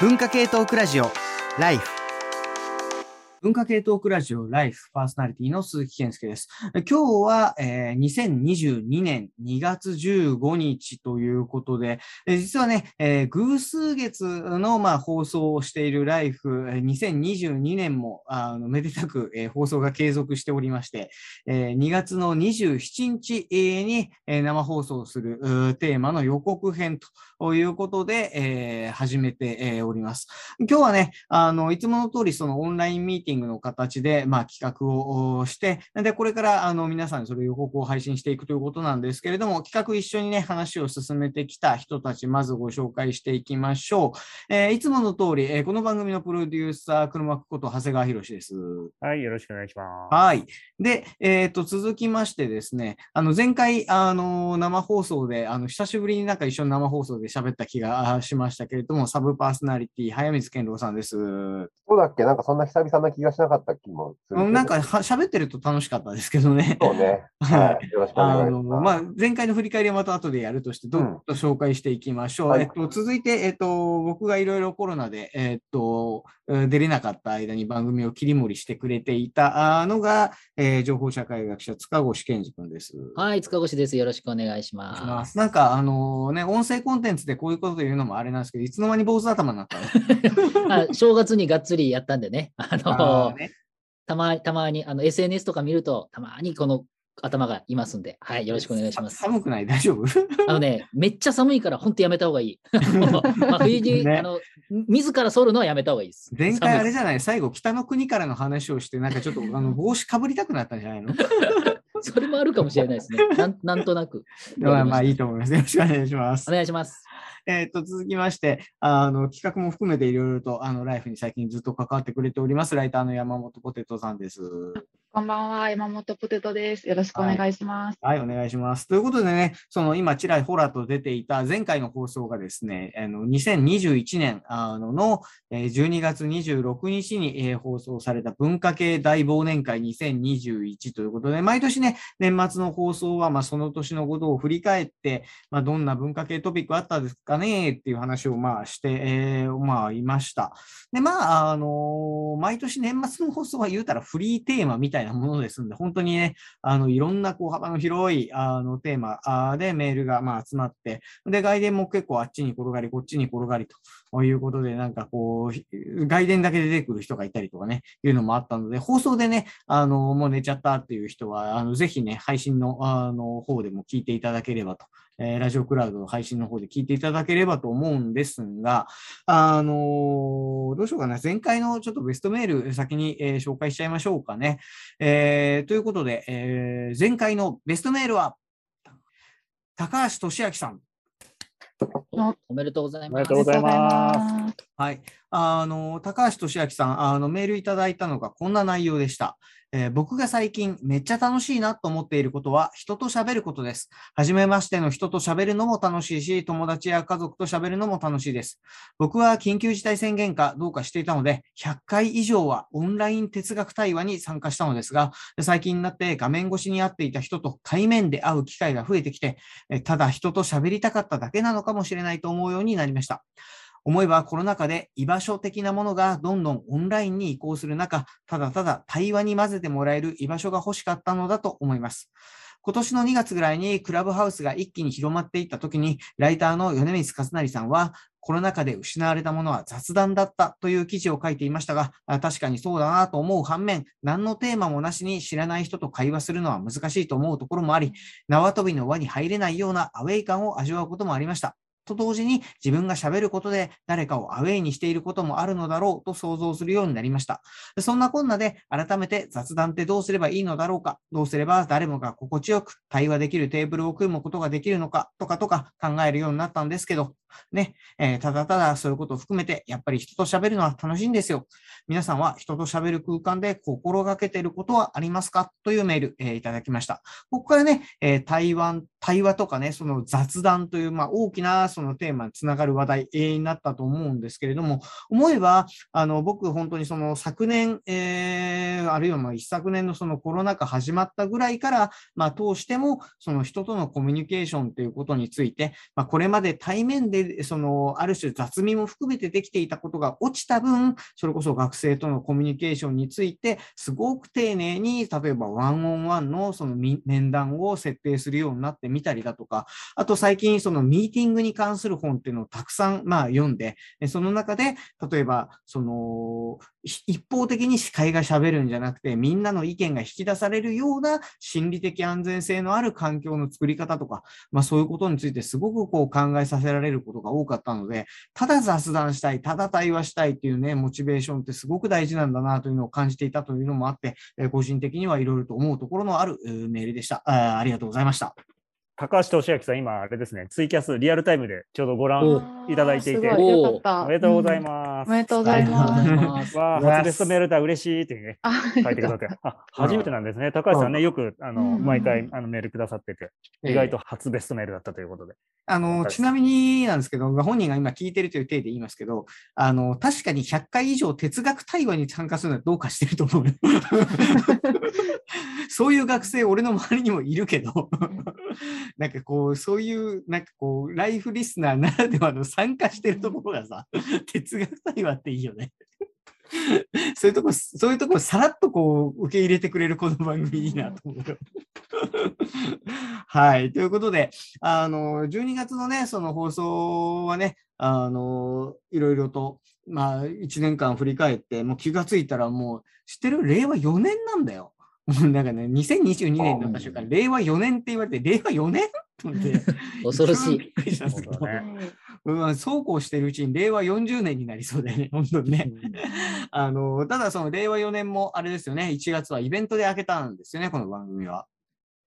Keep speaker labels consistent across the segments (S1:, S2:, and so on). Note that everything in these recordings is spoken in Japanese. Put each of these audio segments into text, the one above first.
S1: 文化系トークラジオライフ。文化系トークラジオライフパーソナリティの鈴木健介です。今日は、えー、2022年2月15日ということで、えー、実はね、えー、偶数月の、まあ、放送をしているライフ、2022年もあのめでたく、えー、放送が継続しておりまして、えー、2月の27日に、えー、生放送するテーマの予告編ということで、えー、始めて、えー、おります。今日はね、あのいつもの通りそのオンラインミーティングングの形で、まあ、企画をして、で、これからあの皆さんにそれ予告を配信していくということなんですけれども、企画一緒にね、話を進めてきた人たち、まずご紹介していきましょう。えー、いつもの通り、えー、この番組のプロデューサー、黒幕こと長谷川博です。
S2: はい、よろしくお願いします。
S1: はい。で、えっ、ー、と、続きましてですね、あの、前回、あの、生放送で、あの、久しぶりになんか一緒に生放送で喋った気がしましたけれども、サブパーソナリティ、早水健郎さんです。
S3: そうだっけ？なんかそんな久々な気がしなかった気も
S1: する。なんかは喋ってると楽しかったですけどね。
S3: そうね。はい。よろしくお願いし
S1: ます。まあ、前回の振り返りはまた後でやるとして、どんどん紹介していきましょう。うん、えっと、続いて、えっと、僕がいろいろコロナで、えっと、出れなかった間に番組を切り盛りしてくれていたのが、えー、情報社会学者、塚越健二君です。
S4: はい、塚越です。よろしくお願いします。
S1: なんか、あのね、音声コンテンツでこういうこと言うのもあれなんですけど、いつの間に坊主頭になった
S4: の？正月にがっつりやったんでね、あのーね、たまたまにあの SNS とか見ると、たまにこの頭がいますんで、はい、よろしくお願いします。
S1: 寒くない？大丈夫？
S4: あのね、めっちゃ寒いから、本当やめた方がいい。まあ、冬に、ね、あの、自ら剃るのはやめた方がいいです。
S1: 前回あれじゃない、最後、北の国からの話をして、なんかちょっとあの 帽子かぶりたくなったんじゃないの？
S4: それもあるかもしれないですね。なんなんとなく。
S1: まあまあいいと思います。よろしくお願いします。
S4: お願いします。
S1: えっ、と、続きまして、あの、企画も含めていろいろと、あの、ライフに最近ずっと関わってくれております、ライターの山本ポテトさんです。
S5: こんばんは、山本ポテトです。よろしくお願いします。
S1: はい、はい、お願いします。ということでね、その今、ちらほらと出ていた前回の放送がですね、あの2021年あのの12月26日に放送された文化系大忘年会2021ということで、毎年ね、年末の放送はまあその年のことを振り返って、まあ、どんな文化系トピックあったですかねっていう話をまあして、えー、まあいました。で、まあ、あの毎年年末の放送は言うたらフリーテーマみたいなものですんで、本当にね、あの、いろんなこう幅の広いあのテーマでメールがまあ集まって、で、外伝も結構あっちに転がり、こっちに転がりということで、なんかこう、外伝だけ出てくる人がいたりとかね、いうのもあったので、放送でね、あの、もう寝ちゃったっていう人は、あの、ぜひね、配信の、あの、方でも聞いていただければとえー、ラジオクラウドの配信の方で聞いていただければと思うんですが、あのー、どうしようかな。前回のちょっとベストメール先に、えー、紹介しちゃいましょうかね。えー、ということで、えー、前回のベストメールは、高橋俊明さん。
S4: おめでとうございます。お
S2: めでとうございます。
S1: はい。あの、高橋俊明さん、あの、メールいただいたのがこんな内容でした。えー、僕が最近めっちゃ楽しいなと思っていることは人と喋ることです。はじめましての人と喋るのも楽しいし、友達や家族と喋るのも楽しいです。僕は緊急事態宣言かどうかしていたので、100回以上はオンライン哲学対話に参加したのですが、最近になって画面越しに会っていた人と対面で会う機会が増えてきて、ただ人と喋りたかっただけなのかもしれないと思うようになりました。思えばコロナ禍で居場所的なものがどんどんオンラインに移行する中、ただただ対話に混ぜてもらえる居場所が欲しかったのだと思います。今年の2月ぐらいにクラブハウスが一気に広まっていった時に、ライターの米光和成さんは、コロナ禍で失われたものは雑談だったという記事を書いていましたが、確かにそうだなと思う反面、何のテーマもなしに知らない人と会話するのは難しいと思うところもあり、縄跳びの輪に入れないようなアウェイ感を味わうこともありました。と同時に自分が喋ることで誰かをアウェイにしていることもあるのだろうと想像するようになりました。そんなこんなで改めて雑談ってどうすればいいのだろうか、どうすれば誰もが心地よく対話できるテーブルを組むことができるのかとかとか考えるようになったんですけど、ね、えー、ただただそういうことを含めて、やっぱり人と喋るのは楽しいんですよ。皆さんは人と喋る空間で心がけてることはありますか？というメール、えー、いただきました。ここからね、えー、対話、対話とかね、その雑談という、まあ、大きなそのテーマにつながる話題になったと思うんですけれども、思えば、あの、僕本当にその昨年、えー、あるいはまあ一昨年のそのコロナ禍始まったぐらいから、まあ、通しても、その人とのコミュニケーションということについて、まあ、これまで対面でで、その、ある種雑味も含めてできていたことが落ちた分、それこそ学生とのコミュニケーションについて、すごく丁寧に、例えばワンオンワンのその面談を設定するようになってみたりだとか、あと最近そのミーティングに関する本っていうのをたくさん、まあ、読んで、その中で、例えば、その、一方的に司会が喋るんじゃなくて、みんなの意見が引き出されるような心理的安全性のある環境の作り方とか、まあそういうことについてすごくこう考えさせられることが多かったので、ただ雑談したい、ただ対話したいっていうね、モチベーションってすごく大事なんだなというのを感じていたというのもあって、個人的にはいろいろと思うところのあるメールでした。あありがとうございました。
S2: 高橋俊明さん、今、あれですね、ツイキャスリアルタイムでちょうどご覧いただいていて、
S5: お
S2: めでとうございます。
S5: おめでとうございます。
S2: わあ、初ベストメールだ、嬉しいってね、書いてくださって、あ、初めてなんですね。高橋さんね、よく、あの、毎回、あの、メールくださってて、意外と初ベストメールだったということで。
S1: あの、ちなみになんですけど、本人が今聞いてるという体で言いますけど、あの、確かに100回以上哲学対話に参加するのはどうかしてると思う。そういう学生、俺の周りにもいるけど、なんかこう、そういう、なんかこう、ライフリスナーならではの参加してるところがさ、哲学対話っていいよね。そういうとこ、そういうとこさらっとこう受け入れてくれるこの番組いいなと思うよ。はい。ということで、あの、12月のね、その放送はね、あの、いろいろと、まあ、1年間振り返って、もう気がついたらもう、知ってる？令和4年なんだよ。なんかね、2022年の瞬間、令和4年って言われて、令和4年？と思って。
S4: 恐ろしい。
S1: うん、そうこうしてるうちに令和40年になりそうだよね、本当にね。あの、ただその令和4年もあれですよね、1月はイベントで開けたんですよね、この番組は。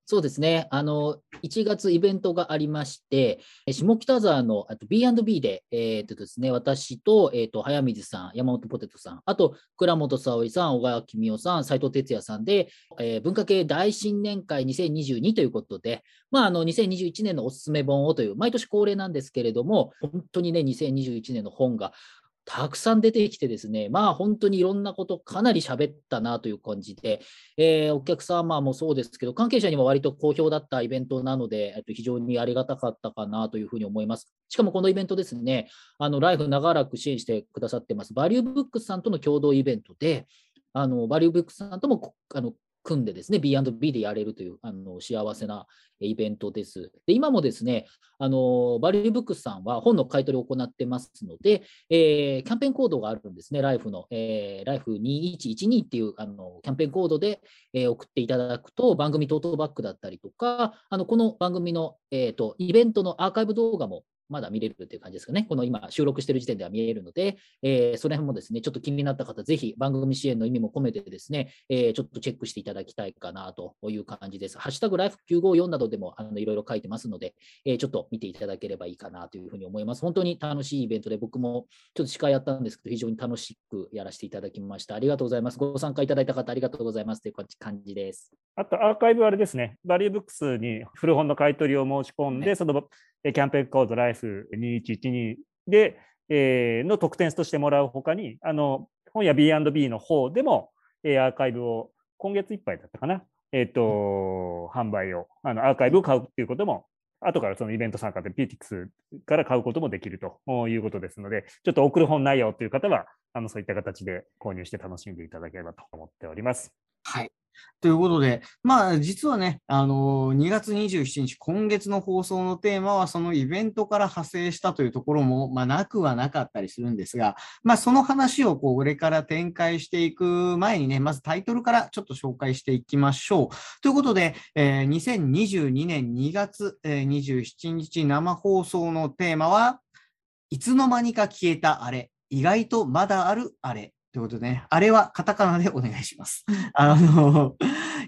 S4: そうですね。あの、1月イベントがありまして、下北沢のあと B&B で、えっ、とですね、私と、えっ、と、早水さん、山本ポテトさん、あと、倉本沙織さん、小川公夫さん、斉藤哲也さんで、えー、文化系大新年会2022ということで、まあ、あの、2021年のおすすめ本をという、毎年恒例なんですけれども、本当にね、2021年の本がたくさん出てきてですね、まあ本当にいろんなことかなり喋ったなという感じで、えー、お客様もそうですけど、関係者にも割と好評だったイベントなので、えっと、非常にありがたかったかなというふうに思います。しかもこのイベントですね、あのライフ長らく支援してくださってます、バリューブックスさんとの共同イベントで、あのバリューブックスさんともあの組んでですね、B&B でやれるというあの幸せなイベントです。で今もですね、あのバリューブックスさんは本の買い取りを行ってますので、えー、キャンペーンコードがあるんですね、ライフの、えー、ライフ2112っていうあのキャンペーンコードで、えー、送っていただくと、番組トートバックだったりとか、あのこの番組の、えーとイベントのアーカイブ動画もまだ見れるっていう感じですかね。この今収録している時点では見えるので、えー、その辺もですね、ちょっと気になった方、ぜひ番組支援の意味も込めてですね、えー、ちょっとチェックしていただきたいかなという感じです。ハッシュタグライフ954などでもあのいろいろ書いてますので、えー、ちょっと見ていただければいいかなというふうに思います。本当に楽しいイベントで、僕もちょっと司会やったんですけど、非常に楽しくやらせていただきました。ありがとうございます。ご参加いただいた方、ありがとうございますという感じです。
S2: あと、アーカイブあれですね、バリューブックスに古本の買い取りを申し込んで、はい、そのキャンペーンコードライフ2112で、えー、の特典としてもらうほかに、あの本屋 B&B の方でも、えー、アーカイブを今月いっぱいだったかな、えっ、ー、と、販売を、あのアーカイブを買うっていうことも、後からそのイベント参加で PTX から買うこともできるということですので、ちょっと送る本ないよという方は、あのそういった形で購入して楽しんでいただければと思っております。
S1: はい。ということで、まあ、実はね、あの2月27日、今月の放送のテーマは、そのイベントから派生したというところも、まあ、なくはなかったりするんですが、まあ、その話をこう、これから展開していく前にね、まずタイトルからちょっと紹介していきましょう。ということで、えー、2022年2月、えー、27日生放送のテーマは、いつの間にか消えたあれ、意外とまだあるあれということでね、あれはカタカナでお願いします。あの、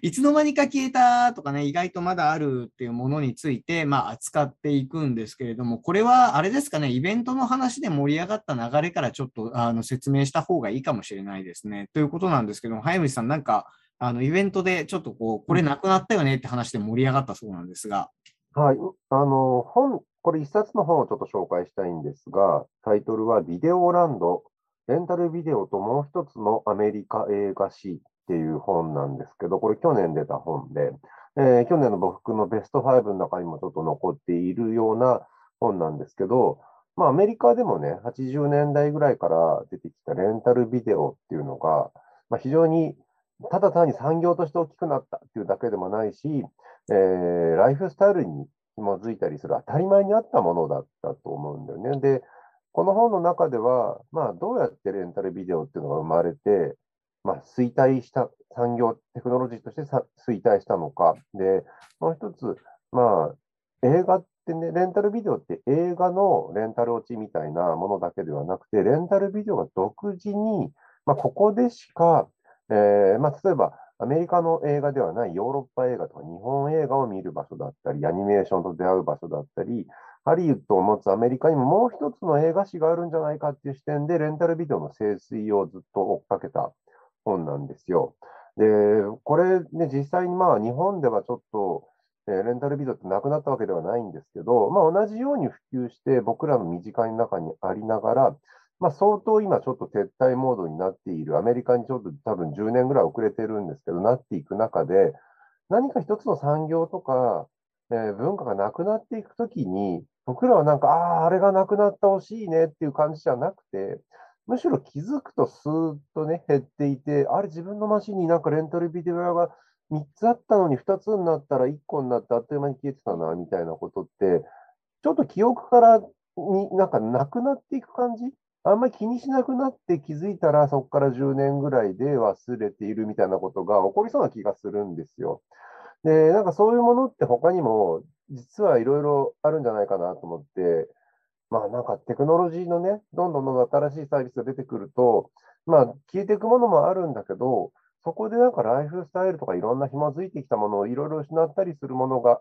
S1: いつの間にか消えたとかね、意外とまだあるっていうものについて、まあ、扱っていくんですけれども、これはあれですかね、イベントの話で盛り上がった流れからちょっとあの説明した方がいいかもしれないですね。ということなんですけども、早水さん、なんか、あのイベントでちょっとこう、これなくなったよねって話で盛り上がったそうなんですが。
S3: はい、あの本、これ一冊の本をちょっと紹介したいんですが、タイトルはビデオランドレンタルビデオともう一つのアメリカ映画史っていう本なんですけど、これ去年出た本で、えー、去年の僕のベスト5の中にもちょっと残っているような本なんですけど、まあ、アメリカでもね、80年代ぐらいから出てきたレンタルビデオっていうのが、まあ、非常にただ単に産業として大きくなったっていうだけでもないし、えー、ライフスタイルに紐づいたりする当たり前にあったものだったと思うんだよね。で、この本の中では、まあ、どうやってレンタルビデオっていうのが生まれて、まあ、衰退した産業、テクノロジーとして衰退したのか。で、もう一つ、まあ、映画ってね、レンタルビデオって映画のレンタル落ちみたいなものだけではなくて、レンタルビデオが独自に、まあ、ここでしか、えーまあ、例えばアメリカの映画ではないヨーロッパ映画とか日本映画を見る場所だったり、アニメーションと出会う場所だったり、ハリウッドを持つアメリカにももう一つの映画史があるんじゃないかっていう視点で、レンタルビデオの清水をずっと追っかけた本なんですよ。で、これね、実際にまあ日本ではちょっと、えー、レンタルビデオってなくなったわけではないんですけど、まあ、同じように普及して僕らの身近の中にありながら、まあ、相当今ちょっと撤退モードになっている、アメリカにちょっと多分10年ぐらい遅れてるんですけど、なっていく中で、何か一つの産業とか、えー、文化がなくなっていくときに、僕らはなんか、ああ、あれがなくなってほしいねっていう感じじゃなくて、むしろ気づくとスーッとね、減っていて、あれ自分のマシンになんかレンタルビデオ屋が3つあったのに2つになったら1個になってあっという間に消えてたな、みたいなことって、ちょっと記憶からになんかなくなっていく感じ？あんまり気にしなくなって気づいたらそこから10年ぐらいで忘れているみたいなことが起こりそうな気がするんですよ。で、なんかそういうものって他にも実はいろいろあるんじゃないかなと思って、まあなんかテクノロジーのね、どんどんどんどん新しいサービスが出てくると、まあ消えていくものもあるんだけど、そこでなんかライフスタイルとかいろんな紐づいてきたものをいろいろ失ったりするものが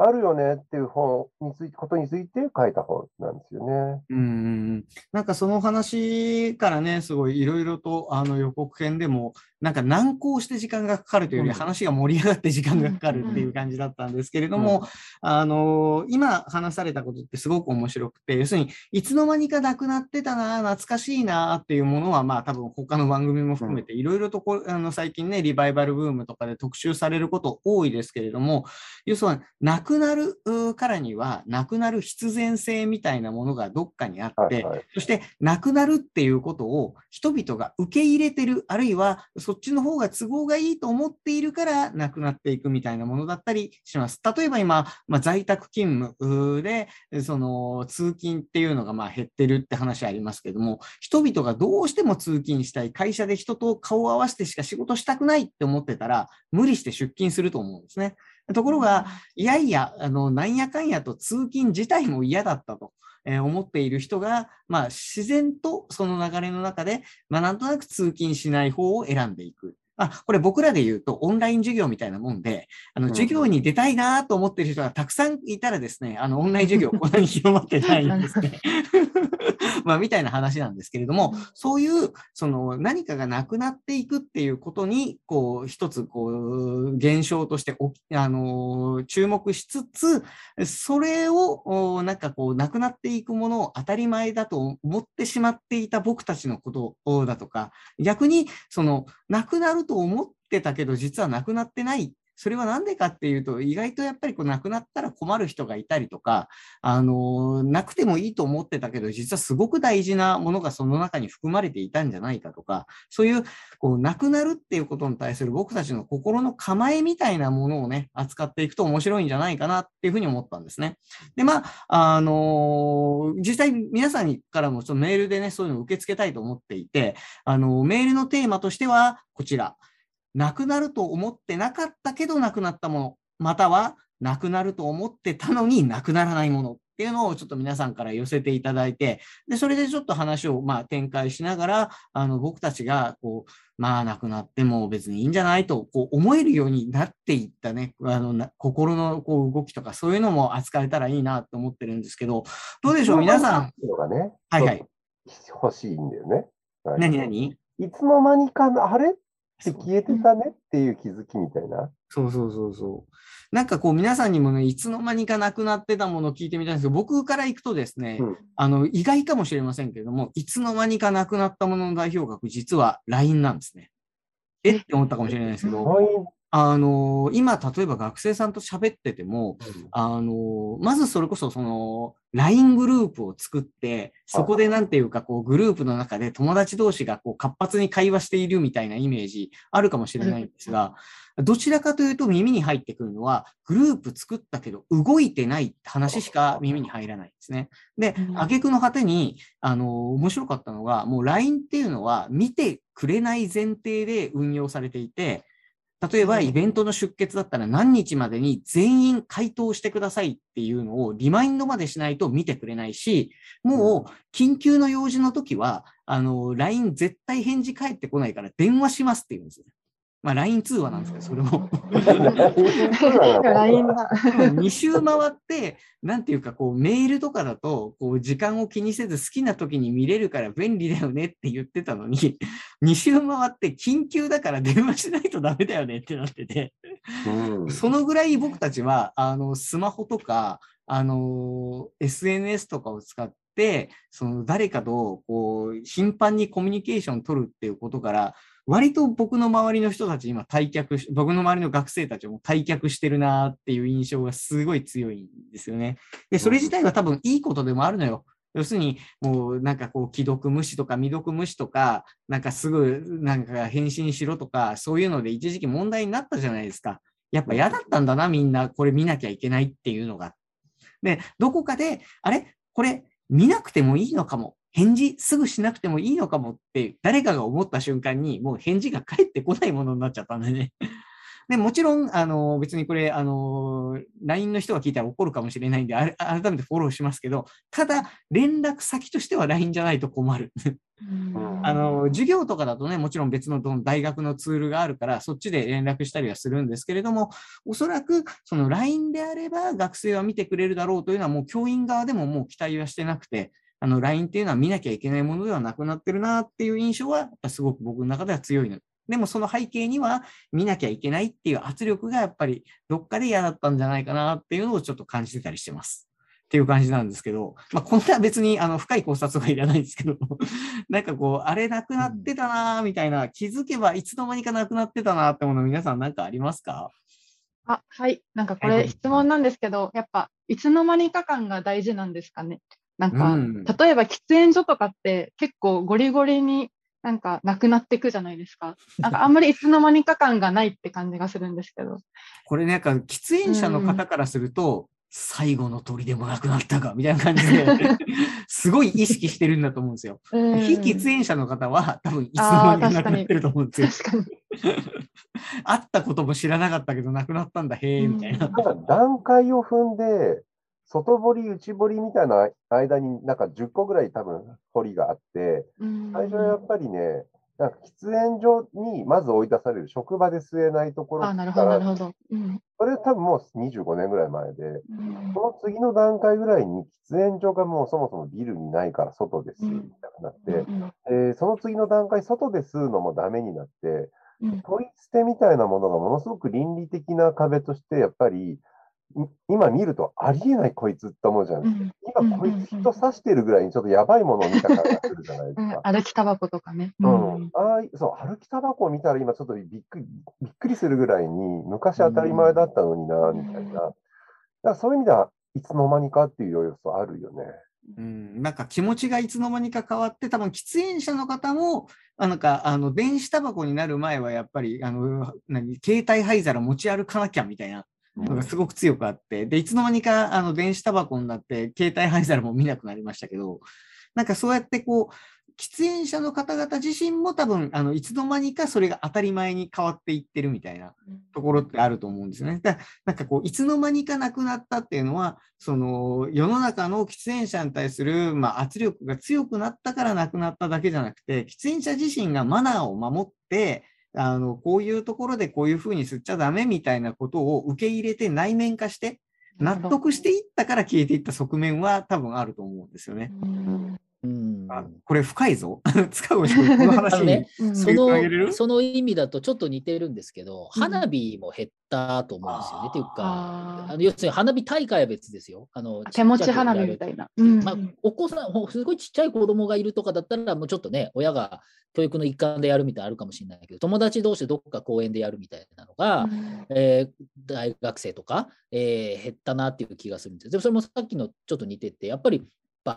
S3: あるよねっていう本について、ことについて書いた本なんですよね。
S1: うん、なんかその話からね、すごいいろいろとあの予告編でも、なんか難航して時間がかかるというより、話が盛り上がって時間がかかるっていう感じだったんですけれども、あの今話されたことってすごく面白くて、要するに、いつの間にかなくなってたな、懐かしいなっていうものは、まあ多分他の番組も含めて、いろいろとこあの最近ね、リバイバルブームとかで特集されること多いですけれども、要するに、なくなるからには、なくなる必然性みたいなものがどっかにあって、そしてなくなるっていうことを人々が受け入れてる、あるいはそっちの方が都合がいいと思っているからなくなっていくみたいなものだったりします。例えば今、まあ、在宅勤務で、その通勤っていうのがまあ減ってるって話ありますけども、人々がどうしても通勤したい、会社で人と顔を合わせてしか仕事したくないって思ってたら、無理して出勤すると思うんですね。ところが、いやいや、あの、なんやかんやと通勤自体も嫌だったと。え思っている人が、まあ、自然とその流れの中で、まあ、なんとなく通勤しない方を選んでいく。あ、これ僕らで言うとオンライン授業みたいなもんで、あの、授業に出たいなと思ってる人がたくさんいたらですね、あの、オンライン授業 こんなに広まってないんですね。まあ、みたいな話なんですけれども、そういう、その、何かがなくなっていくっていうことに、こう、一つ、こう、現象としてお、あの、注目しつつ、それを、なんかこう、なくなっていくものを当たり前だと思ってしまっていた僕たちのことだとか、逆に、その、なくなると思ってたけど、実はなくなってないそれは何でかっていうと、意外とやっぱりこう亡くなったら困る人がいたりとか、あの、なくてもいいと思ってたけど、実はすごく大事なものがその中に含まれていたんじゃないかとか、そういう、こう、亡くなるっていうことに対する僕たちの心の構えみたいなものをね、扱っていくと面白いんじゃないかなっていうふうに思ったんですね。で、まあ、あの実際皆さんからもそのメールでね、そういうのを受け付けたいと思っていて、あの、メールのテーマとしては、こちら。なくなると思ってなかったけどなくなったもの、またはなくなると思ってたのになくならないもの。っていうのをちょっと皆さんから寄せていただいて、で、それでちょっと話をまあ展開しながら、あの、僕たちがこう、まあなくなっても別にいいんじゃないとこう思えるようになっていったね、あの、心のこう動きとかそういうのも扱えたらいいなと思ってるんですけど、どうでしょう？皆さん。
S3: ね、
S1: はいはい。
S3: 欲しいんだよね。
S1: 何？何？
S3: いつの間にか、あれ？消えてたねっていう気づきみたいな。
S1: そうそうそうそう。なんかこう皆さんにもね、いつの間にかなくなってたものを聞いてみたいんですけど、僕から行くとですね、うん、あの、意外かもしれませんけれども、いつの間にかなくなったものの代表格、実は LINE なんですね。え？って思ったかもしれないですけど。あの今、例えば学生さんと喋ってても、あのまずそれこそその LINE グループを作って、そこでなんていうか、こうグループの中で友達同士がこう活発に会話しているみたいなイメージあるかもしれないんですが、どちらかというと耳に入ってくるのは、グループ作ったけど動いてない話しか耳に入らないんですね。で
S5: う、ん。
S1: 挙句の果てに、あの、面白かったのが、もう LINE っていうのは見てくれない前提で運用されていて、例えばイベントの出欠だったら何日までに全員回答してくださいっていうのをリマインドまでしないと見てくれないし、もう緊急の用事の時は、あの、LINE 絶対返事返ってこないから電話しますって言うんですよ。まあ LINE 通話なんですけど、それも。
S5: LINE だ。
S1: 2周回って、なんていうか、こう、メールとかだと、こう、時間を気にせず好きな時に見れるから便利だよねって言ってたのに、2周回って緊急だから電話しないとダメだよねってなってて、
S3: うん
S1: そのぐらい僕たちは、あの、スマホとか、あの、SNS とかを使って、その誰かと、こう、頻繁にコミュニケーション取るっていうことから、割と僕の周りの人たち今退却し、僕の周りの学生たちも退却してるなっていう印象がすごい強いんですよね。で、それ自体は多分いいことでもあるのよ。要するに、もうなんかこう、既読無視とか未読無視とか、なんかすぐなんか返信しろとか、そういうので一時期問題になったじゃないですか。やっぱ嫌だったんだな、みんなこれ見なきゃいけないっていうのが。で、どこかで、あれ？これ見なくてもいいのかも。返事すぐしなくてもいいのかもって誰かが思った瞬間にもう返事が返ってこないものになっちゃったんでね。で、もちろん、あの、別にこれ、あの、LINE の人が聞いたら怒るかもしれないんで、あれ改めてフォローしますけど、ただ、連絡先としては LINE じゃないと困る。あの、授業とかだとね、もちろん別の大学のツールがあるから、そっちで連絡したりはするんですけれども、おそらく、その LINE であれば学生は見てくれるだろうというのは、もう教員側でももう期待はしてなくて、あの、LINE っていうのは見なきゃいけないものではなくなってるなっていう印象は、すごく僕の中では強いの。でもその背景には、見なきゃいけないっていう圧力がやっぱりどっかで嫌だったんじゃないかなっていうのをちょっと感じてたりしてます。っていう感じなんですけど、まあ、こんな別にあの深い考察はいらないんですけど、なんかこう、あれなくなってたなーみたいな、気づけばいつの間にかなくなってたなーってもの皆さんなんかありますか？
S5: あ、はい。なんかこ
S1: はい
S5: れ質問なんですけど、やっぱいつの間にか感が大事なんですかね？なんか、
S1: うん
S5: 例えば喫煙所とかって結構ゴリゴリになんかなくなっていくじゃないですか。なんかあんまりいつの間にか感がないって感じがするんですけど。
S1: これなんか喫煙者の方からすると、最後の鳥でもなくなったかみたいな感じで、すごい意識してるんだと思うんですよ。
S5: うん
S1: 非喫煙者の方は多分いつの間にかなくなってると思うんですよ。
S5: 確かに。
S1: 会ったことも知らなかったけどなくなったんだ、へえ、みたいな。
S3: 段階を踏んで、外堀、内堀みたいな間になんか10個ぐらい多分堀があって、
S5: うん。
S3: 最初はやっぱりね、なんか喫煙所にまず追い出される職場で吸えないところ
S5: あ、なるほど、
S3: から
S5: なるほど。うん。
S3: それ多分もう25年ぐらい前で、
S5: うん。
S3: その次の段階ぐらいに喫煙所がもうそもそもビルにないから外で吸うみたいになって、
S5: うん
S3: えーその次の段階、外で吸うのもダメになって、
S5: うん。
S3: ポイ捨てみたいなものがものすごく倫理的な壁として、やっぱり、い今見るとありえないこいつって思うじゃん。
S5: うん
S3: 今こいつ人刺してるぐらいにちょっとやばいものを見た感がするじゃないです
S5: うん
S3: か。
S5: 歩きタバコとかね。
S3: う
S5: うん
S3: ん、あそう歩きタバコを見たら今ちょっとびっくりびっくりするぐらいに昔当たり前だったのにな、みたいな。だからそういう意味ではいつの間にかっていう要素あるよね。
S1: うん、なんか気持ちがいつの間にか変わって、多分喫煙者の方も、あなんかあの電子タバコになる前はやっぱりあの何携帯灰皿持ち歩かなきゃみたいなのがすごく強くあって、でいつの間にかあの電子タバコになって携帯灰皿も見なくなりましたけど、なんかそうやってこう喫煙者の方々自身も多分あのいつの間にかそれが当たり前に変わっていってるみたいなところってあると思うんですよね。だなんかこういつの間にかなくなったっていうのは、その世の中の喫煙者に対する、まあ、圧力が強くなったからなくなっただけじゃなくて、喫煙者自身がマナーを守って、あのこういうところでこういうふうに吸っちゃダメみたいなことを受け入れて内面化して、納得していったから消えていった側面は多分あると思うんですよね。
S5: うん
S1: あこれ深いぞ。塚越君、この話に
S4: ね。
S5: うん
S4: そのその意味だとちょっと似てるんですけど、
S5: うん
S4: 花火も減ったと思うんですよね。っていうか、
S5: あ
S4: の要するに花火大会は別ですよ。あの
S5: 手持ち花火みたいな。うん
S4: まあ、お子さん、ほすごいちっちゃい子供がいるとかだったら、もうちょっとね、親が教育の一環でやるみたいなのあるかもしれないけど、友達同士でどっか公園でやるみたいなのが、
S5: うん
S4: えー大学生とか、えー減ったなっていう気がするんです。でもそれもさっきのちょっと似てて、やっぱり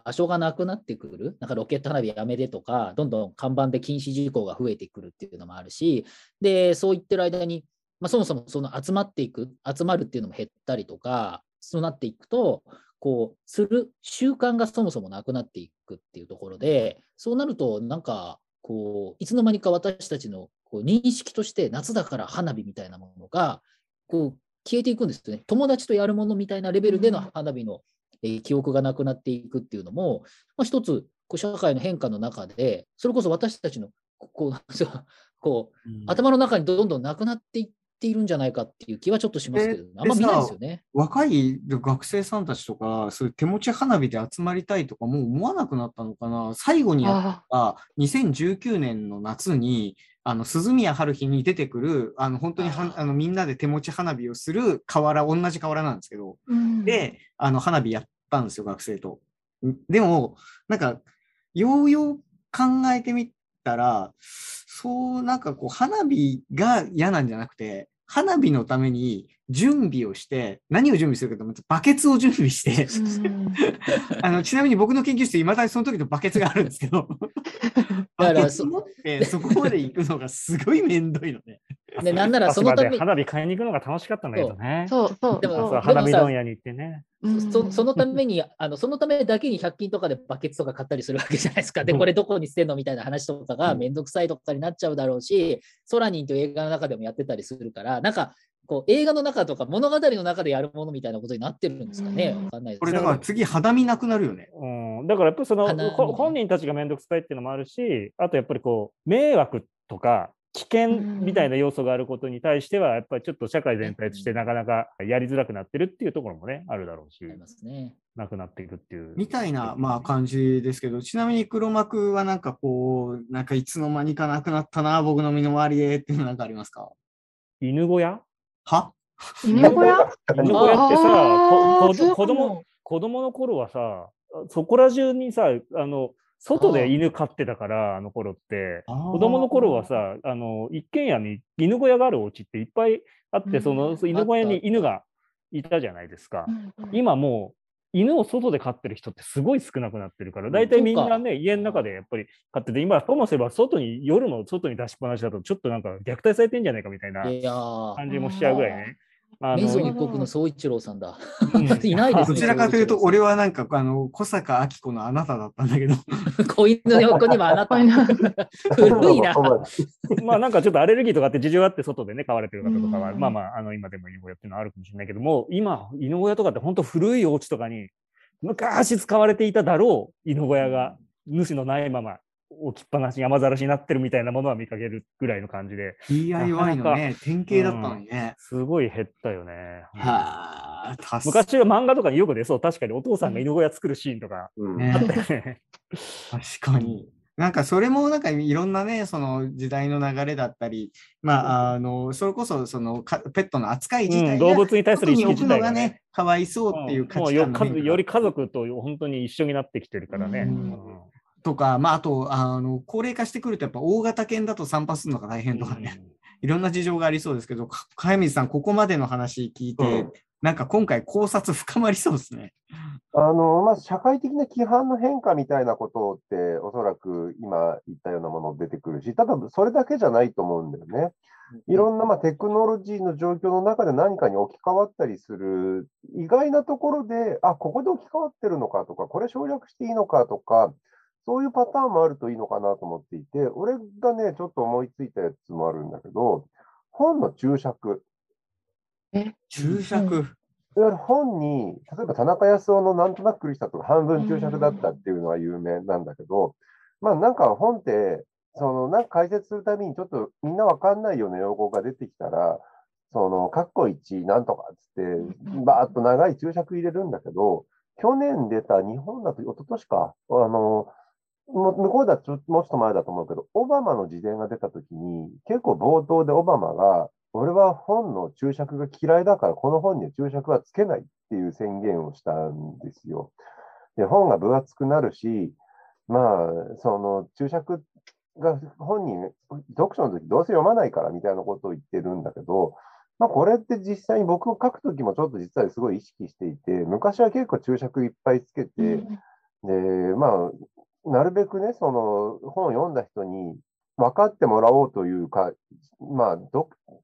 S4: 場所がなくなってくる、なんかロケット花火やめてとか、どんどん看板で禁止事項が増えてくるっていうのもあるし、で、そう言ってる間に、まあ、そもそもその集まっていく、集まるっていうのも減ったりとか、そうなっていくと、こう、する習慣がそもそもなくなっていくっていうところで、そうなると、なんか、こう、いつの間にか私たちのこう認識として、夏だから花火みたいなものが、こう、消えていくんですよね。友達とやるものみたいなレベルでの花火の、記憶がなくなっていくっていうのも、まあ、一つ、こう社会の変化の中で、それこそ私たちの、ここう、そうこう、頭の中にどんどんなくなっていっているんじゃないかっていう気はちょっとしますけど、
S1: え
S4: あんま見ない
S1: で
S4: すよね。
S1: 若い学生さんたちとか、そういう手持ち花火で集まりたいとか、もう思わなくなったのかな。最後にやっ
S5: あ
S1: た2019年の夏に、あの鈴宮春日に出てくる、あの本当には
S4: あ
S1: のみんなで手持ち花火をする河原、同じ河原なんですけど、
S5: ー
S1: で、あの花火やったんですよ、学生と。でも、なんか、ようよう考えてみたら、そう、なんかこう、花火が嫌なんじゃなくて、花火のために準備をして、何を準備するかと思って、バケツを準備して、
S5: うん
S1: あのちなみに僕の研究室、いまだにその時のバケツがあるんですけど、
S4: だから
S1: バケツ持ってそこまで行くのがすごいめんどいの ね。
S4: でなんならそのため
S2: で花火買いに行くのが楽しかったんだけどね。
S5: そうそう
S4: でも
S2: 花火問屋に行ってね。
S5: うん
S4: そそのために、あのそのためだけに100均とかでバケツとか買ったりするわけじゃないですか。で、
S2: うん
S4: これどこに捨てんのみたいな話とかが
S1: うん
S4: めんどくさいとかになっちゃうだろうし、ソラニンという映画の中でもやってたりするから、なんかこう映画の中とか物語の中でやるものみたいなことになってるんですかね。
S5: うん
S4: わかんないです
S1: これだから次、肌身なくなるよね。
S2: うん、だからやっぱりその本人たちが面倒くさいっていうのもあるし、あとやっぱりこう迷惑とか危険みたいな要素があることに対しては、やっぱりちょっと社会全体としてなかなかやりづらくなってるっていうところもね、あるだろうし
S4: あ、りますね。
S2: なくなっていくっていう。
S1: みたいな、まあ、感じですけど、ちなみに黒幕はなんかこう、なんかいつの間にかなくなったな、僕の身の回りでっていうのなんかありますか？
S2: 犬小屋？
S1: は？
S5: 犬小屋？
S2: 犬小屋ってさ、子供
S5: も
S2: 子供の頃はさ、そこら中にさ、あの外で犬飼ってたから、あの頃って。子供の頃はさ、あの一軒家に犬小屋があるお家っていっぱいあって、
S5: うん。
S2: その犬小屋に犬がいたじゃないですか。
S5: うんうん。
S2: 今もう犬を外で飼ってる人ってすごい少なくなってるから、大体みんなね、家の中でやっぱり飼ってて、今、ともすれば外に、夜の外に出しっぱなしだと、ちょっとなんか虐待されてんじゃないかみたいな感じもしちゃうぐらいね。あ
S4: メゾ
S2: の
S4: ン一国の総一郎さんだ。
S2: うん
S4: いないですね。
S1: どちらかというと、俺はなんか、あの、小坂明子のあなただったんだけど、
S4: 子犬の横にはあなた古いな。
S2: まあなんかちょっとアレルギーとかって事情あって外でね、飼われてる方とかは、
S5: うん
S2: まあまあ、あの今でも犬小屋っていうのはあるかもしれないけども、今、犬小屋とかって本当古いお家とかに、昔使われていただろう犬小屋が、主のないまま置きっぱなし、山ざらしになってるみたいなものは見かけるぐらいの感じで、
S1: DIY のね、典型だったのにね。
S2: すごい減ったよね。
S1: はあ、助
S2: 昔は漫画とかによく出そう、確かにお父さんが犬小屋作るシーンとか
S3: うん。
S1: ね
S2: あったよね。
S1: 確かに。なんかそれもなんかいろんなね、その時代の流れだったり、まあ、あの、それこそそのかペットの扱い自体
S2: うん、動物に対する意識自体がね。
S1: ね、かわいそうっていう価
S2: もうよ
S1: 値観の変化
S2: より家族と本当に一緒になってきてるからね。
S5: うん。
S2: うん
S1: とか、まあ、あと、あの、高齢化してくると、やっぱ大型犬だと散歩するのが大変とかね、いろんな事情がありそうですけど、か早水さん、ここまでの話聞いて、
S3: うん
S1: なんか今回考察深まりそうですね。
S3: あの、まず社会的な規範の変化みたいなことって、おそらく今言ったようなもの出てくるし、ただそれだけじゃないと思うんだよね。いろんなまあテクノロジーの状況の中で何かに置き換わったりする、意外なところで、あ、ここで置き換わってるのかとか、これ省略していいのかとか、そういうパターンもあるといいのかなと思っていて、俺がね、ちょっと思いついたやつもあるんだけど、本の注釈。
S1: 注釈。
S3: いわゆる本に、例えば田中康夫のなんとなくクリスタとか半分注釈だったっていうのは有名なんだけど、まあなんか本って、そのなんか解説するたびにちょっとみんなわかんないような用語が出てきたら、その、カッコ1なんとかっつって、バーっと長い注釈入れるんだけど、去年出た日本だと一昨年か、あの、も向こうだともうちょっと前だと思うけど、オバマの自伝が出たときに、結構冒頭でオバマが、俺は本の注釈が嫌いだから、この本には注釈はつけないっていう宣言をしたんですよ。で、本が分厚くなるし、まあ、その注釈が本人、読書の時どうせ読まないからみたいなことを言ってるんだけど、まあ、これって実際に僕を書くときもちょっと実はすごい意識していて、昔は結構注釈いっぱいつけて、で、まあ、なるべくね、その本を読んだ人に分かってもらおうというか、まあ、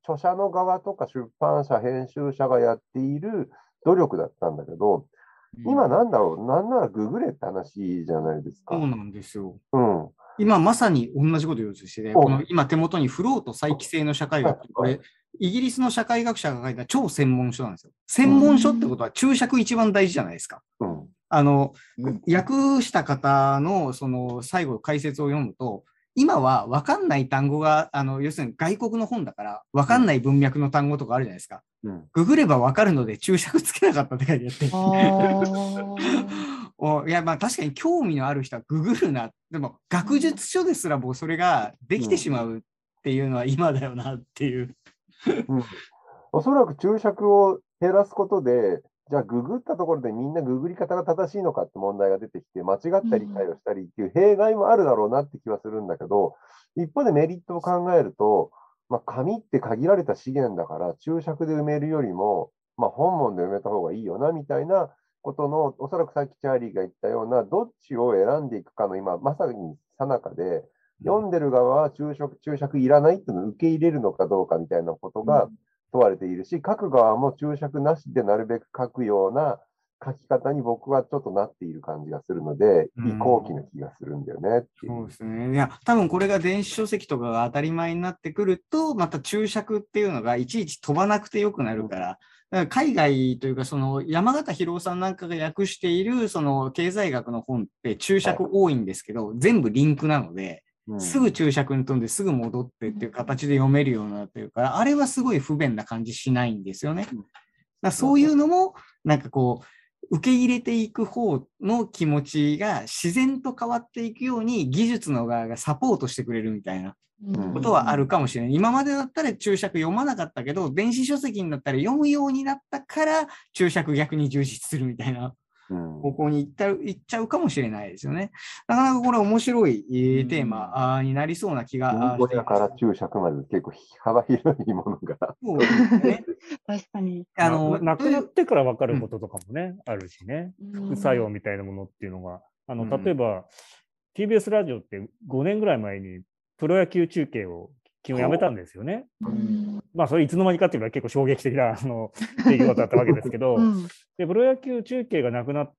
S3: 著者の側とか出版社、編集者がやっている努力だったんだけど、今なんだろう、なんならググれって話じゃないですか。
S1: そうなんですよ。
S3: うん。
S1: 今まさに同じこと言おうとしてて、
S3: お
S1: この今手元にフローと再規制の社会学これ、イギリスの社会学者が書いた超専門書なんですよ。専門書ってことは注釈一番大事じゃないですか。
S3: うん。
S1: あの、
S4: うん
S1: 訳した方のその最後解説を読むと、今は分かんない単語が、あの、要するに外国の本だから、分かんない文脈の単語とかあるじゃないですか。
S3: うん。
S1: ググれば分かるので注釈つけなかったって書いてあって。おいや、まあ確かに興味のある人はググるな。でも、学術書ですらもうそれができてしまうっていうのは今だよなっていう。
S3: うん、おそらく注釈を減らすことで、じゃあググったところでみんなググり方が正しいのかって問題が出てきて、間違った理解をしたりっていう弊害もあるだろうなって気はするんだけど、一方でメリットを考えると、まあ、紙って限られた資源だから、注釈で埋めるよりも、まあ、本文で埋めた方がいいよなみたいなことの、おそらくさっきチャーリーが言ったような、どっちを選んでいくかの今、まさにさなかで、読んでる側は注釈注釈いらないっていうのを受け入れるのかどうかみたいなことが問われているし、書く側も注釈なしでなるべく書くような書き方に僕はちょっとなっている感じがするので、
S1: うん
S3: 移行期な気がするんだよね
S1: そう
S3: う。
S1: ですね。いや、多分これが電子書籍とかが当たり前になってくると、また注釈っていうのがいちいち飛ばなくてよくなるから、だから海外というか、その山形博夫さんなんかが訳しているその経済学の本って注釈多いんですけど、全部リンクなので、
S3: うん
S1: すぐ注釈に飛んですぐ戻ってっていう形で読めるようになってるから、あれはすごい不便な感じしないんですよね。だそういうのも、なんかこう、受け入れていく方の気持ちが自然と変わっていくように技術の側がサポートしてくれるみたいなことはあるかもしれない。今までだったら注釈読まなかったけど、電子書籍になったら読むようになったから注釈逆に充実するみたいな
S3: うん
S1: 方向に行った行っちゃうかもしれないですよね。なかなかこれ面白いテーマになりそうな気が
S3: 文語やから注釈まで結構幅広いものが。
S1: そうですね。
S5: 確かに。
S1: あの、
S2: な亡くなっ
S1: と
S2: てから分かることとかもね、あるしね、副作用みたいなものっていうのが、あの
S1: うん
S2: 例えば、TBS ラジオって5年ぐらい前にプロ野球中継を昨日やめたんですよね。
S4: うん。
S2: まあ、それいつの間にかっていうのは結構衝撃的なあの出来事だったわけですけど、
S5: うん。
S2: でプロ野球中継がなくなっ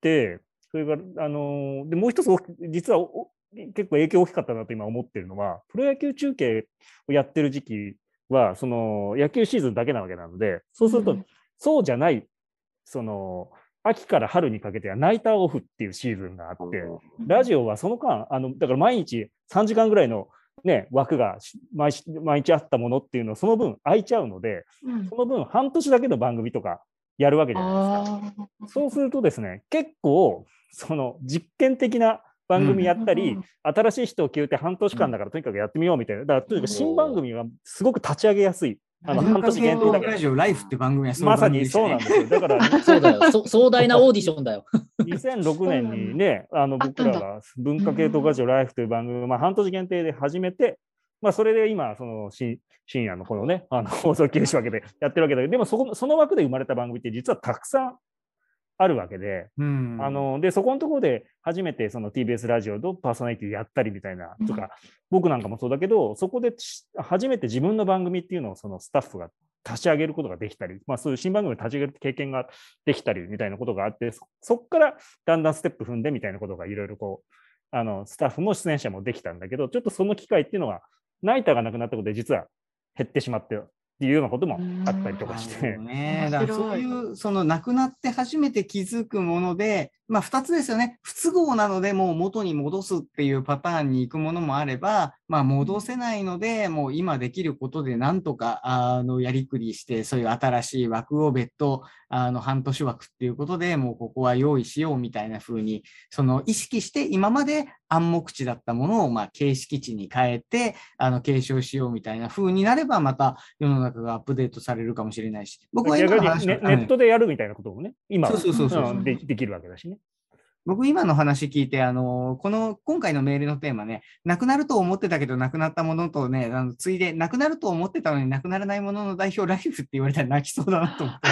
S2: て、それから、あのーでもう一つ実はお結構影響大きかったなと今思ってるのは、プロ野球中継をやってる時期は、その野球シーズンだけなわけなので、そうすると、
S5: うん。
S2: そうじゃない、その秋から春にかけてはナイターオフっていうシーズンがあって、ラジオはその間、あのだから毎日3時間ぐらいの、ね、枠がし毎日あったものっていうのはその分空いちゃうので、
S5: うん
S2: その分半年だけの番組とかやるわけじゃないですか。
S5: あ
S2: そうするとですね、結構、その実験的な番組やったり、
S5: うん
S2: 新しい人を決めて半年間だからとにかくやってみようみたいな。だからとにかく新番組はすごく立ち上げやすい。あの
S1: 文化
S2: 半年限定だから
S1: 系ラ。ジオライフって番組はそういう
S2: まさにそうなんですよ。だから、
S4: そうだよ。そ壮大なオーディションだよ。
S2: 2006年にね、あの僕らが文化系統ラジオライフという番組をまあ半年限定で始めて、まあ、それで今、その深深夜のこのね、あの放送休止わけでやってるわけだけど、でもそこその枠で生まれた番組って実はたくさんあるわけで、
S1: うん。
S2: あのでそこのところで初めてその TBS ラジオのパーソナリティやったりみたいなとか、僕なんかもそうだけど、そこでし初めて自分の番組っていうのをそのスタッフが立ち上げることができたり、まあ、そういう新番組を立ち上げる経験ができたりみたいなことがあって、そそこからだんだんステップ踏んでみたいなことがいろいろこう、あのスタッフも出演者もできたんだけど、ちょっとその機会っていうのは、ナイターがなくなったことで実は減ってしまってっていうようなこともあったりとかして。
S1: ね、だからそういう、その亡くなって初めて気づくもので、まあ2つですよね。不都合なのでもう元に戻すっていうパターンに行くものもあれば、まあ戻せないので、もう今できることでなんとか、あの、やりくりして、そういう新しい枠を別途、あの、半年枠っていうことでもうここは用意しようみたいな風に、その意識して今まで暗黙知だったものを、まあ形式値に変えて、あの、継承しようみたいな風になれば、また世の中がアップデートされるかもしれないし、僕は今の話
S2: ネネットでやるみたいなこともね、今は。
S1: そうそうそうそ
S2: できるわけだしね。
S1: 僕今の話聞いて、あの、この、今回のメールのテーマね、なくなると思ってたけどなくなったものとね、あの、ついで、なくなると思ってたのになくならないものの代表ライフって言われたら泣きそうだなと思って。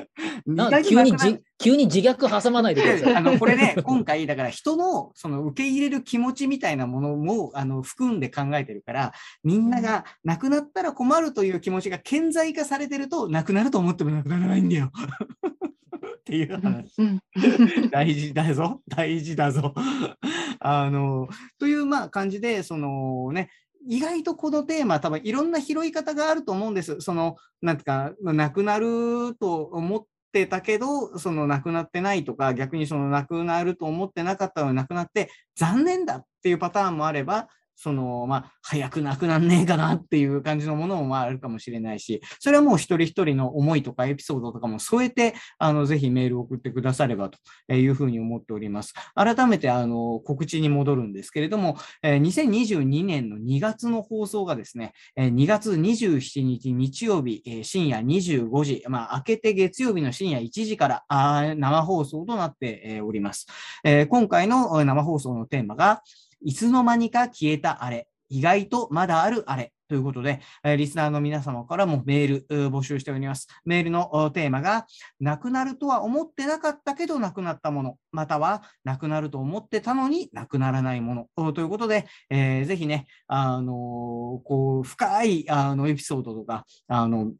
S4: な急に急に自虐挟まないでください。
S1: あのこれね、今回、だから人のその受け入れる気持ちみたいなものもあの含んで考えてるから、みんなが亡くなったら困るという気持ちが顕在化されてると、亡くなると思ってもなくならないんだよ。っていう話。
S5: うん
S1: 大事だぞ、大事だぞ。あの、というまあ感じで、そのね、意外とこのテーマ、多分いろんな拾い方があると思うんです。その、なんていうか、なくなると思ってたけど、そのなくなってないとか、逆にそのなくなると思ってなかったのになくなって、残念だっていうパターンもあれば、その、まあ、早くなくなんねえかなっていう感じのものもまああるかもしれないし、それはもう一人一人の思いとかエピソードとかも添えて、あの、ぜひメールを送ってくださればというふうに思っております。改めて、あの、告知に戻るんですけれども、え2022年の2月の放送がですね、2月27日日曜日、深夜25時、まあ、明けて月曜日の深夜1時から生放送となっております。今回の生放送のテーマが、いつの間にか消えたあれ、意外とまだあるあれ。ということで、えリスナーの皆様からもメール募集しております。メールのテーマが、なくなるとは思ってなかったけどなくなったもの、またはなくなると思ってたのになくならないものということで、えーぜひね、あのこう、深いあのエピソードとか、あの、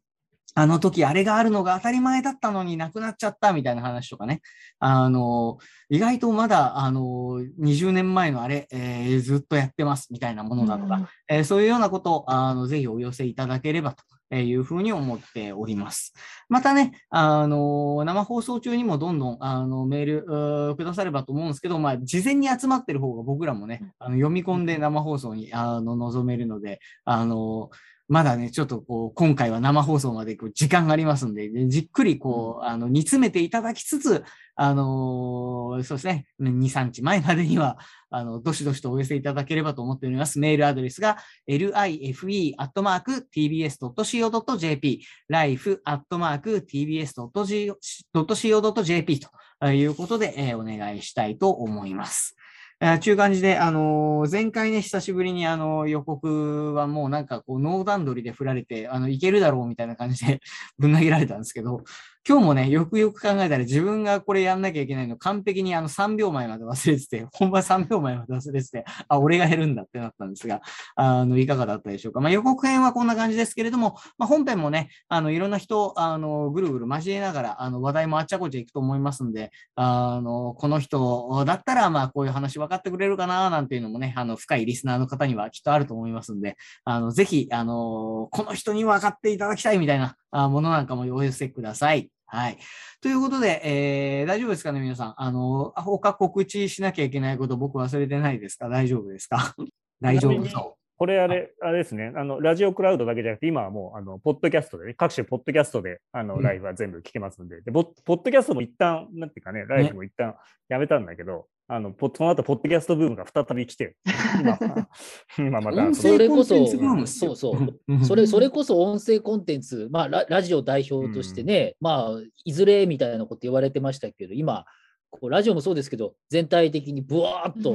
S1: あの時あれがあるのが当たり前だったのになくなっちゃったみたいな話とかね。あの、意外とまだ、あの、20年前のあれ、えーずっとやってますみたいなものだとか、えーそういうようなことを、あの、ぜひお寄せいただければというふうに思っております。またね、あの、生放送中にもどんどん、あの、メールくださればと思うんですけど、まあ、事前に集まってる方が僕らもね、あの読み込んで生放送に、あの、臨めるので、あの、まだね、ちょっとこう、今回は生放送までこう時間がありますんで、でじっくりこう、あの、煮詰めていただきつつ、あのーそうですね、2、3日前までには、あの、どしどしとお寄せいただければと思っております。メールアドレスが、life.tbs.co.jp、life.tbs.co.jp ということで、えーお願いしたいと思います。えーちゅう感じで、あのー前回ね、久しぶりにあの予告はもうなんかこう、ノー段取りで振られて、あの、いけるだろうみたいな感じで ぶん投げられたんですけど、今日もね、よくよく考えたら自分がこれやんなきゃいけないの完璧にあの3秒前まで忘れてて、本番3秒前まで忘れてて、あ、俺が減るんだってなったんですが、あの、いかがだったでしょうか。まあ、予告編はこんな感じですけれども、まあ、本編もね、あの、いろんな人、あの、ぐるぐる交えながら、あの、話題もあっちゃこちゃいくと思いますんで、あの、この人だったら、まあ、こういう話分かってくれるかな、なんていうのもね、あの、深いリスナーの方にはきっとあると思いますんで、あの、ぜひ、あの、この人に分かっていただきたいみたいなあものなんかもお寄せください。はい。ということで、えー、大丈夫ですかね、皆さん？あの、他告知しなきゃいけないこと僕忘れてないですか？大丈夫ですか？大丈夫そ
S2: これあれ、あれですね、あの、ラジオクラウドだけじゃなくて、今はもう、あの、ポッドキャストでね、各種ポッドキャストで、あの、
S1: うん。
S2: ライブは全部聞けますんで、で、ポッポッドキャストも一旦、なんていうかね、ライブも一旦やめたんだけど、あの、ポその後、ポッドキャストブームが再び来て、今、今また、
S4: 音
S2: その
S4: 声こそそうそう。
S1: うん
S4: それ、それこそ音声コンテンツ、まあラ、ラジオ代表としてね、まあ、いずれみたいなこと言われてましたけど、今、こうラジオもそうですけど、全体的にブワーッと、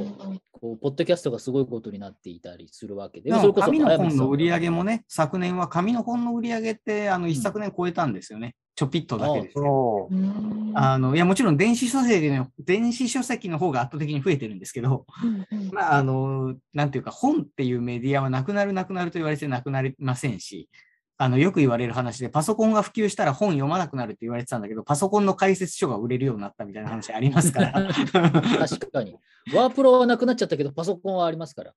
S4: こうポッドキャストがすごいことになっていたりするわけで、それこそ
S1: 紙の本の売り上げもね、昨年は紙の本の売り上げって、あの、一昨年超えたんですよね。ちょぴっとだけですあの、いや、もちろん電子書籍の、電子書籍の方が圧倒的に増えてるんですけど、
S5: うんうん。
S1: まあ、あの、なんていうか、本っていうメディアはなくなるなくなると言われてなくなりませんし、あの、よく言われる話で、パソコンが普及したら本読まなくなるって言われてたんだけど、パソコンの解説書が売れるようになったみたいな話ありますから。
S4: 確かに。ワープロはなくなっちゃったけど、パソコンはありますから。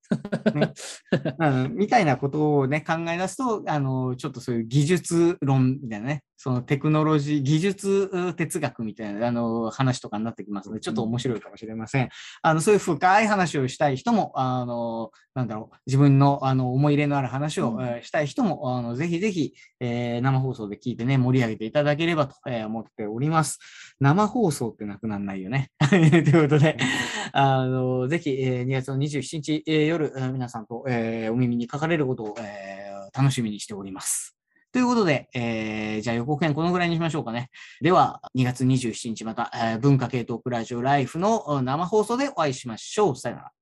S1: うんみたいなことをね、考え出すと、あの、ちょっとそういう技術論みたいなね、そのテクノロジー、技術う哲学みたいな、あの、話とかになってきますので、ちょっと面白いかもしれません。あの、そういう深い話をしたい人も、あの、なんだろう、自分の、あの、思い入れのある話を、
S4: うん
S1: えーしたい人も、あの、ぜひぜひ、えー生放送で聞いてね、盛り上げていただければと、えー思っております。生放送ってなくならないよね。ということで、あの、ぜひ、えー2月の27日、えー夜、えー皆さんと、えーお耳にかかれることを、えー楽しみにしております。ということで、えーじゃあ予告編このぐらいにしましょうかね。では、2月27日また、えー文化系トークラジオライフの生放送でお会いしましょう。さよなら。